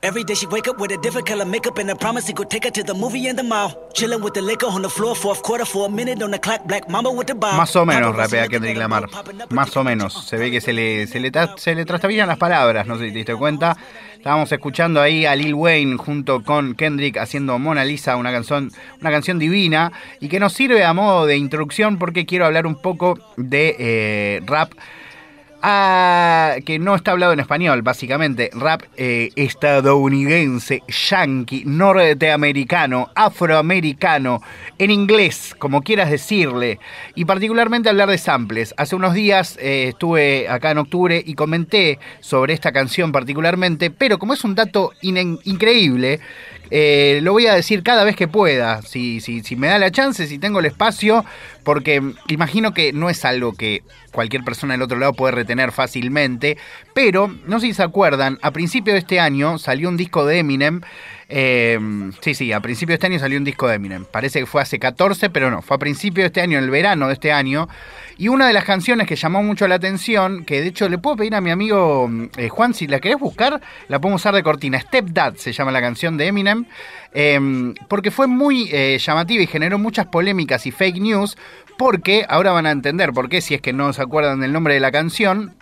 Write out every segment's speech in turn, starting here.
Every day she wake up with a different color makeup and a promise he could take her to the movie and the mall. Chilling with the liquor on the floor, fourth quarter for a minute on the clock, black mama with the bomb. Más o menos rapea Kendrick Lamar. Más o menos. Se ve que se le, se le, se le trastabillan las palabras, no sé si te diste cuenta. Estábamos escuchando ahí a Lil Wayne junto con Kendrick haciendo Mona Lisa, una canción, una canción divina y que nos sirve a modo de introducción porque quiero hablar un poco de eh, rap Ah, que no está hablado en español, básicamente. Rap eh, estadounidense, yankee, norteamericano, afroamericano, en inglés, como quieras decirle. Y particularmente hablar de samples. Hace unos días eh, estuve acá en octubre y comenté sobre esta canción particularmente, pero como es un dato increíble, eh, lo voy a decir cada vez que pueda, si, si, si me da la chance, si tengo el espacio, porque imagino que no es algo que cualquier persona del otro lado puede retener fácilmente, pero no sé si se acuerdan, a principio de este año salió un disco de Eminem eh, sí, sí, a principio de este año salió un disco de Eminem. Parece que fue hace 14, pero no, fue a principio de este año, en el verano de este año. Y una de las canciones que llamó mucho la atención, que de hecho le puedo pedir a mi amigo eh, Juan, si la querés buscar, la podemos usar de cortina. Step Dad se llama la canción de Eminem, em, porque fue muy eh, llamativa y generó muchas polémicas y fake news, porque ahora van a entender por qué, si es que no se acuerdan del nombre de la canción,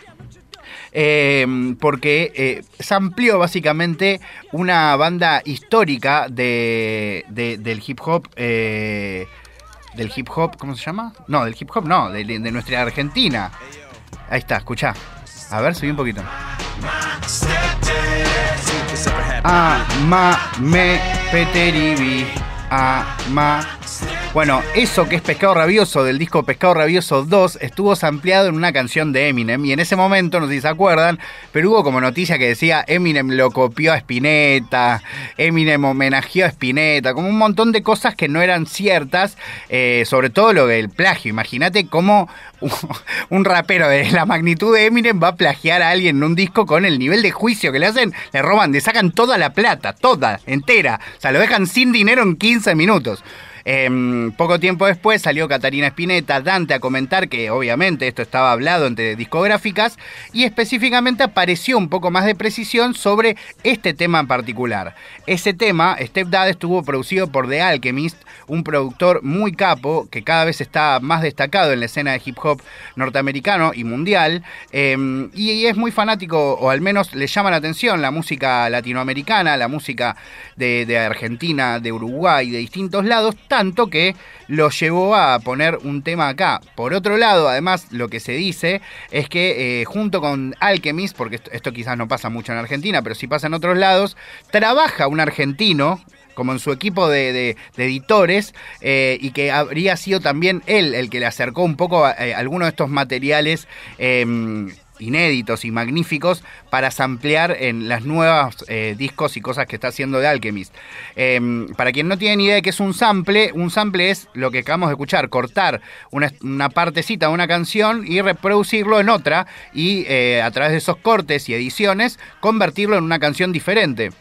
Em, porque eh, se amplió básicamente una banda histórica de, del hip hop. Eh, del hip hop, ¿cómo se llama? No, del hip hop no, de, nuestra Argentina. Ahí está, escucha A ver, subí un poquito. Ama me peteribi. Ama bueno, eso que es Pescado Rabioso del disco Pescado Rabioso 2 estuvo sampleado en una canción de Eminem y en ese momento, no sé si se acuerdan, pero hubo como noticia que decía Eminem lo copió a Spinetta, Eminem homenajeó a Spinetta, como un montón de cosas que no eran ciertas, eh, sobre todo lo del plagio. Imagínate cómo un rapero de la magnitud de Eminem va a plagiar a alguien en un disco con el nivel de juicio que le hacen, le roban, le sacan toda la plata, toda, entera, o sea, lo dejan sin dinero en 15 minutos. Em, poco tiempo después salió Catarina Spinetta, Dante, a comentar que obviamente esto estaba hablado entre discográficas y específicamente apareció un poco más de precisión sobre este tema en particular. Ese tema, Step Dad, estuvo producido por The Alchemist, un productor muy capo que cada vez está más destacado en la escena de hip hop norteamericano y mundial. Em, y, es muy fanático, o al menos le llama la atención, la música latinoamericana, la música de, de Argentina, de Uruguay, de distintos lados tanto que lo llevó a poner un tema acá. Por otro lado, además, lo que se dice es que eh, junto con Alchemist, porque esto, quizás no pasa mucho en Argentina, pero sí pasa en otros lados, trabaja un argentino como en su equipo de, editores, eh, y que habría sido también él el que le acercó un poco a, eh, algunos de estos materiales em, inéditos y magníficos para samplear en las nuevas eh, discos y cosas que está haciendo de Alchemist. Em, para quien no tiene ni idea de qué es un sample, un sample es lo que acabamos de escuchar, cortar una, partecita de una canción y reproducirlo en otra y eh, a través de esos cortes y ediciones convertirlo en una canción diferente.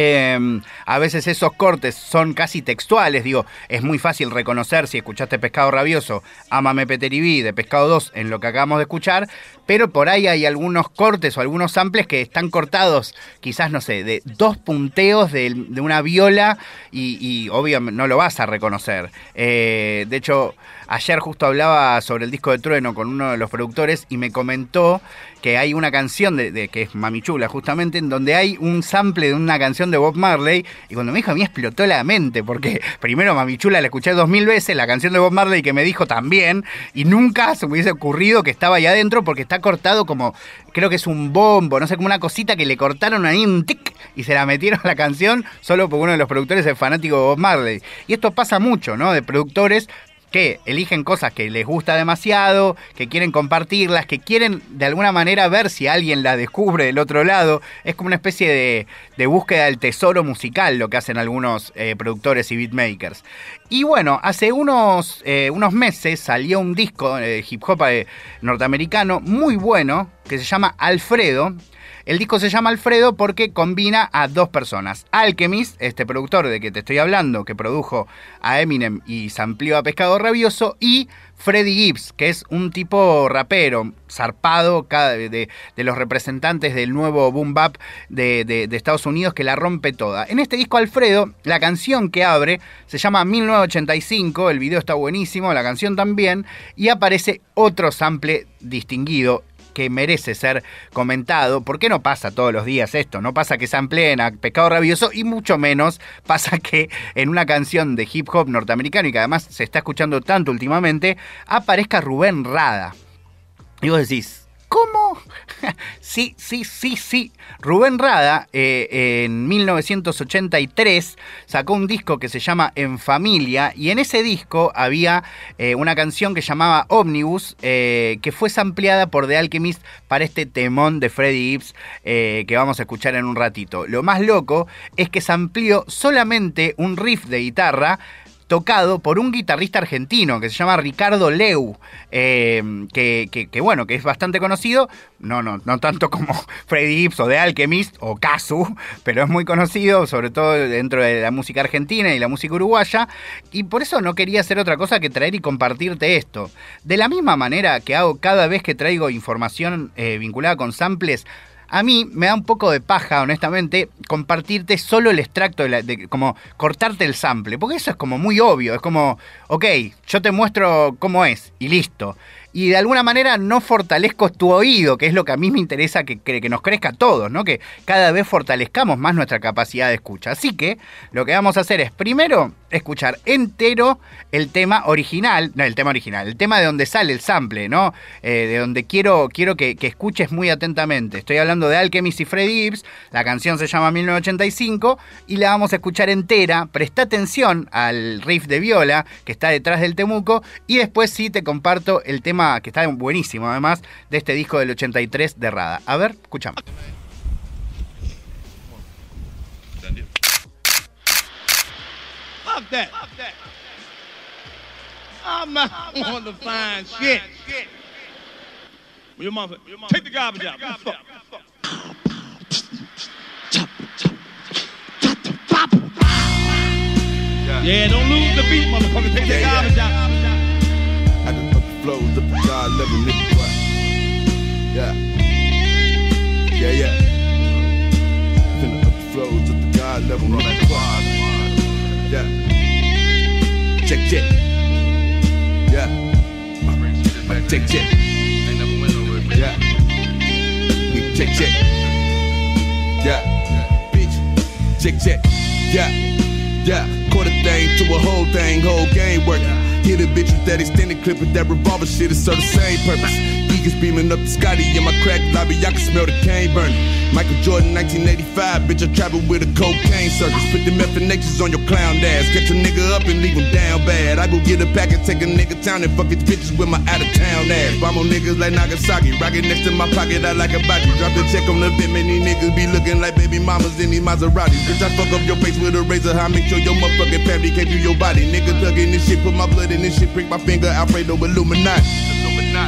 Em, a veces esos cortes son casi textuales, digo, es muy fácil reconocer si escuchaste Pescado Rabioso, Amame Peteribí de Pescado 2 en lo que acabamos de escuchar, pero por ahí hay algunos cortes o algunos samples que están cortados, quizás, no sé, de dos punteos de, una viola y, obviamente no lo vas a reconocer. Eh, de hecho, ayer justo hablaba sobre el disco de Trueno con uno de los productores y me comentó que hay una canción de, que es Mamichula justamente, en donde hay un sample de una canción de Bob Marley, y cuando me dijo a mí explotó la mente, porque primero Mamichula la escuché dos mil veces, la canción de Bob Marley que me dijo también, y nunca se me hubiese ocurrido que estaba ahí adentro porque está cortado como, creo que es un bombo, no sé, como una cosita que le cortaron ahí un tic y se la metieron a la canción solo porque uno de los productores es fanático de Bob Marley. Y esto pasa mucho, ¿no? De productores que eligen cosas que les gusta demasiado, que quieren compartirlas, que quieren de alguna manera ver si alguien la descubre del otro lado. Es como una especie de, búsqueda del tesoro musical lo que hacen algunos eh, productores y beatmakers. Y bueno, hace unos, eh, unos meses salió un disco de hip hop eh, norteamericano muy bueno que se llama Alfredo El disco se llama Alfredo porque combina a dos personas. Alchemist, este productor de que te estoy hablando, que produjo a Eminem y amplió a Pescado Rabioso, y Freddie Gibbs, que es un tipo rapero, zarpado de, los representantes del nuevo boom bap de, Estados Unidos que la rompe toda. En este disco Alfredo, la canción que abre se llama 1985, el video está buenísimo, la canción también, y aparece otro sample distinguido que merece ser comentado. ¿Por qué no pasa todos los días esto? No pasa que se empleen a Pecado Rabioso y mucho menos pasa que en una canción de hip hop norteamericano y que además se está escuchando tanto últimamente, aparezca Rubén Rada. Y vos decís, ¿Cómo? sí, sí, sí, sí. Rubén Rada eh, en 1983 sacó un disco que se llama En Familia y en ese disco había eh, una canción que llamaba Omnibus eh, que fue sampleada por The Alchemist para este temón de Freddie Gibbs que vamos a escuchar en un ratito. Lo más loco es que sampleó solamente un riff de guitarra tocado por un guitarrista argentino que se llama Ricardo Leu, eh, que, bueno, que es bastante conocido, no, no, no tanto como Freddy Gibbs o The Alchemist o Kazu, pero es muy conocido, sobre todo dentro de la música argentina y la música uruguaya, y por eso no quería hacer otra cosa que traer y compartirte esto. De la misma manera que hago cada vez que traigo información eh, vinculada con samples, a mí me da un poco de paja, honestamente, compartirte solo el extracto, de, como cortarte el sample, porque eso es como muy obvio, es como, ok, yo te muestro cómo es y listo y de alguna manera no fortalezco tu oído, que es lo que a mí me interesa que, que, nos crezca a todos, ¿no? Que cada vez fortalezcamos más nuestra capacidad de escucha. Así que lo que vamos a hacer es primero escuchar entero el tema original, no, el tema original, el tema de donde sale el sample, ¿no? Eh, de donde quiero, quiero que, escuches muy atentamente. Estoy hablando de Alchemist y Freddy Gibbs, la canción se llama 1985 y la vamos a escuchar entera. Presta atención al riff de viola que está detrás del temuco y después sí te comparto el tema que está buenísimo además de este disco del 83 de Rada. A ver, escuchamos. Yeah, don't lose the beat, motherfucker. Take the garbage out. Flows up to God level, nigga. What? Yeah. Yeah, yeah. Finna up the flows up to God level, nigga. What? Yeah. Check, check. Yeah. Check, check. Yeah. Check, check. Yeah. Bitch. Check, check. Yeah. Yeah. Quarter thing to a whole thing, whole game working. Hit a bitch with that extended clip with that revolver shit, it serve the same purpose. Beaming up the Scotty in my crack lobby, I can smell the cane burning. Michael Jordan, 1985, bitch, I travel with a cocaine circus. Put the methanations on your clown ass. Catch a nigga up and leave him down bad. I go get a pack and take a nigga town and fuck his bitches with my out of town ass. Bomb on niggas like Nagasaki, rocket next to my pocket, I like a body. Drop the check on the bit, many niggas be looking like baby mamas in these Maseratis. Bitch, I fuck up your face with a razor, I make sure your motherfucking family can't through your body. Nigga tugging this shit, put my blood in this shit, prick my finger, Alfredo Illuminati.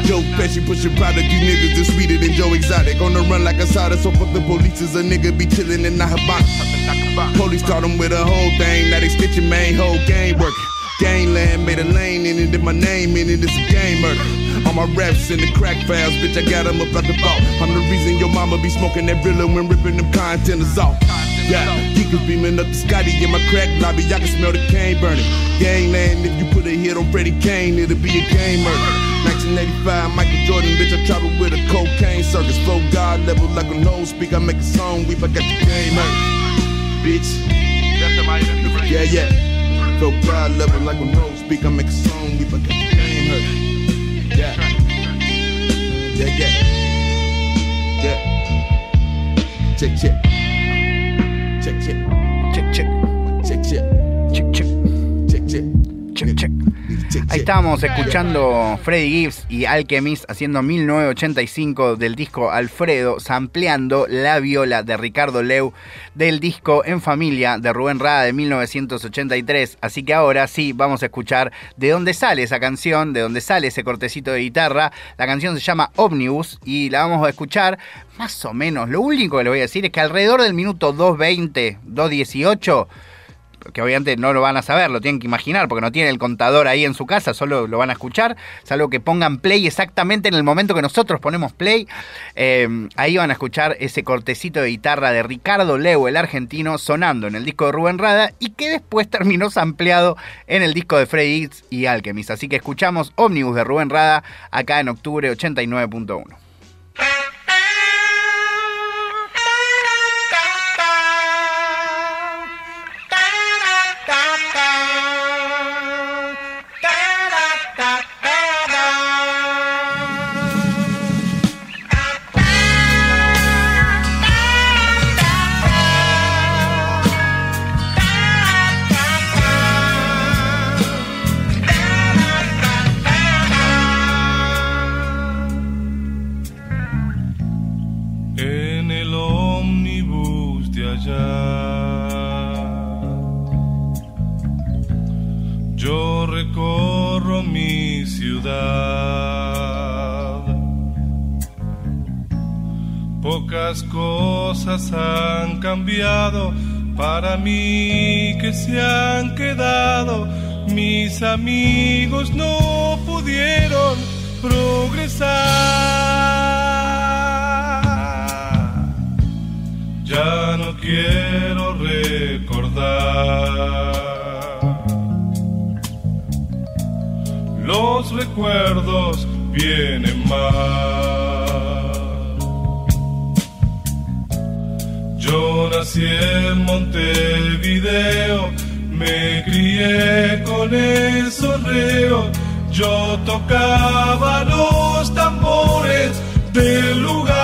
Joe Pesci pushing product, you niggas is sweeter than Joe Exotic. On the run like a soda, so fuck the police is a nigga be chillin' in the Habana. Police caught him with a whole thing, now they stitching main whole game working. Gangland made a lane in it, and my name in it, it's a game murder. All my raps in the crack files, bitch, I got them up at the vault. I'm the reason your mama be smoking that Brilla when ripping them containers off. Yeah, geekers beaming up the Scotty in my crack lobby, I can smell the cane burning. Gangland, if you put a hit on Freddie Kane, it'll be a game murder. 1985, Michael Jordan, bitch, I travel with a cocaine circus. Flow God level like a nose speak. I make a song, we forgot the game hurt. Bitch. Yeah, yeah. Flow God level like a nose speak. I make a song, we forgot the game hurt. Yeah. Yeah, yeah. Yeah. Check, check. Check, check. Ahí estábamos escuchando Freddie Gibbs y Alchemist haciendo 1985 del disco Alfredo, sampleando la viola de Ricardo Leu del disco En Familia de Rubén Rada de 1983. Así que ahora sí vamos a escuchar de dónde sale esa canción, de dónde sale ese cortecito de guitarra. La canción se llama Omnibus y la vamos a escuchar más o menos. Lo único que le voy a decir es que alrededor del minuto 2.20, 2.18 que obviamente no lo van a saber, lo tienen que imaginar, porque no tienen el contador ahí en su casa, solo lo van a escuchar, salvo que pongan play exactamente en el momento que nosotros ponemos play, eh, ahí van a escuchar ese cortecito de guitarra de Ricardo Leo, el argentino, sonando en el disco de Rubén Rada y que después terminó sampleado en el disco de Freddy y Alchemist. Así que escuchamos Omnibus de Rubén Rada acá en octubre 89.1. cosas han cambiado para mí que se han quedado. Mis amigos no pudieron progresar. Ya no quiero recordar. Los recuerdos vienen más. Yo nací en Montevideo, me crié con el sonreo, yo tocaba los tambores del lugar.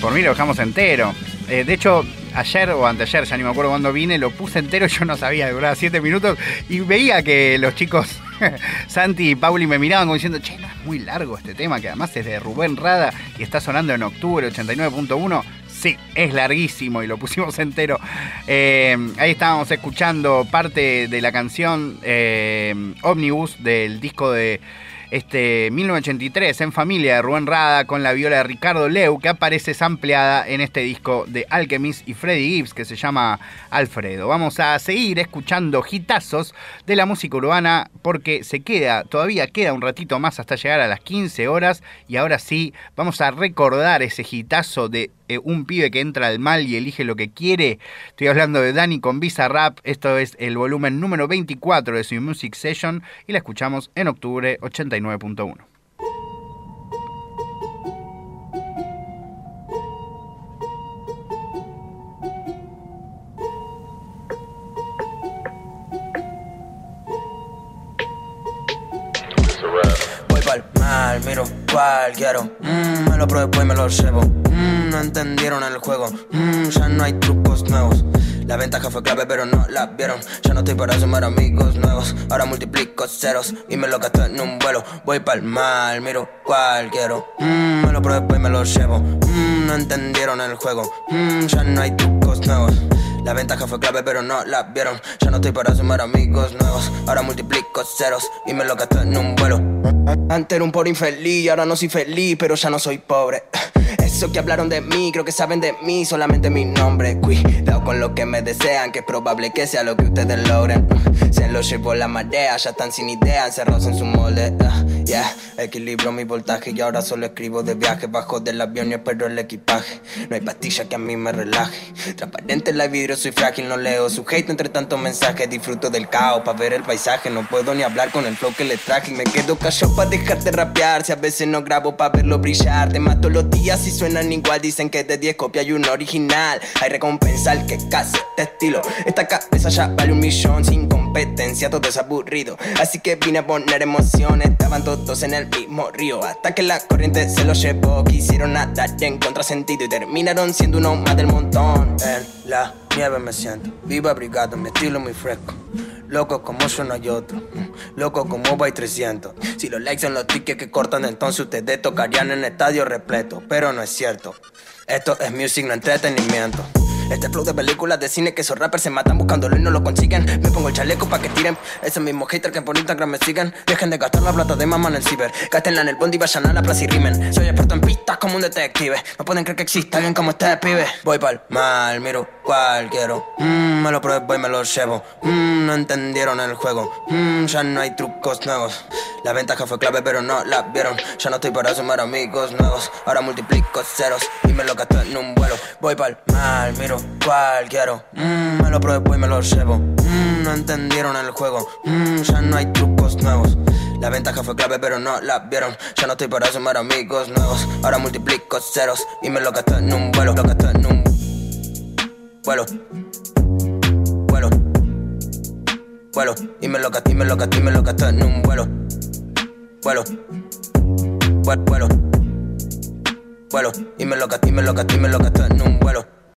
Por mí lo dejamos entero. Eh, de hecho, ayer o anteayer, ya ni me acuerdo cuándo vine, lo puse entero, yo no sabía, duraba 7 minutos y veía que los chicos, Santi y Pauli, me miraban como diciendo, che, no es muy largo este tema, que además es de Rubén Rada y está sonando en octubre 89.1. Sí, es larguísimo y lo pusimos entero. Eh, ahí estábamos escuchando parte de la canción eh, Omnibus del disco de este 1983 en familia de Rubén Rada con la viola de Ricardo Leu que aparece sampleada en este disco de Alchemist y Freddie Gibbs que se llama Alfredo. Vamos a seguir escuchando hitazos de la música urbana porque se queda, todavía queda un ratito más hasta llegar a las 15 horas y ahora sí vamos a recordar ese hitazo de eh, un pibe que entra al mal y elige lo que quiere. Estoy hablando de Dani con Visa Rap. Esto es el volumen número 24 de su Music Session y la escuchamos en octubre 89.1. Voy pa'l mal, miro cual quiero. Mm, me lo pruebo y me lo llevo. No entendieron el juego. Mm, ya no hay trucos nuevos. La ventaja fue clave, pero no la vieron. Ya no estoy para sumar amigos nuevos. Ahora multiplico ceros y me lo gasto en un vuelo. Voy pa'l mal, miro cual quiero. Mm, me lo pruebo y me lo llevo. Mm, no entendieron el juego. Ya no hay trucos nuevos. La ventaja fue clave, pero no la vieron. Ya no estoy para sumar amigos nuevos. Ahora multiplico ceros y me lo gasto en un vuelo. Antes era un pobre infeliz, ahora no soy feliz, pero ya no soy pobre. Eso que hablaron de mí, creo que saben de mí, solamente mi nombre. Cuidado con lo que me desean, que es probable que sea lo que ustedes logren. Se los llevó la marea, ya están sin idea, encerrados en su molde. Ah, yeah, equilibro mi voltaje y ahora solo escribo de viaje. Bajo del avión y espero el equipaje. No hay pastilla que a mí me relaje. Transparente la vidrio, soy frágil, no leo su hate entre tantos mensajes. Disfruto del caos para ver el paisaje. No puedo ni hablar con el flow que le traje. Y me quedo callado para dejar de rapear. Si a veces no grabo para verlo brillar. Te mato los días y suenan igual. Dicen que de 10 copia y un original. Hay recompensa al que case este estilo. Esta cabeza ya vale un millón sin competencia, todo es aburrido. Así que vine a poner emociones. Estaban todos en el mismo río. Hasta que la corriente se los llevó. Quisieron nadar en contrasentido y terminaron siendo uno más del montón. En la nieve me siento, vivo abrigado, mi estilo muy fresco. Loco como yo no hay otro, mm, loco como voy 300. Si los likes son los tickets que cortan, entonces ustedes tocarían en estadio repleto. Pero no es cierto, esto es music, no entretenimiento. Este flow de películas de cine que esos rappers se matan buscándolo y no lo consiguen. Me pongo el chaleco pa' que tiren. Esos mismos haters que por Instagram me siguen. Dejen de gastar la plata de mamá en el ciber. Gástenla en el bondi y vayan a la plaza y rimen. Soy experto en pistas como un detective. No pueden creer que exista alguien como este pibe. Voy pa'l mal, miro cual quiero. Mm, me lo pruebo y me lo llevo. Mm, no entendieron el juego. Mm, ya no hay trucos nuevos. La ventaja fue clave, pero no la vieron. Ya no estoy para sumar amigos nuevos. Ahora multiplico ceros y me lo gasto en un vuelo. Voy pa'l mal, miro cual quiero. Mm, me lo pruebo y me lo llevo. Mm, no entendieron el juego. Mm, ya no hay trucos nuevos. La ventaja fue clave, pero no la vieron. Ya no estoy para sumar amigos nuevos. Ahora multiplico ceros y me lo gasto en un vuelo. Lo gasto en un vuelo. Vuelo. Vuelo. Y me lo gasto, y me lo gasto, y me lo gasto en un vuelo. Vuelo. Vuelo. Vuelo. Vuelo. Y me lo gasto, y me lo gasto, y me lo gasto en un vuelo.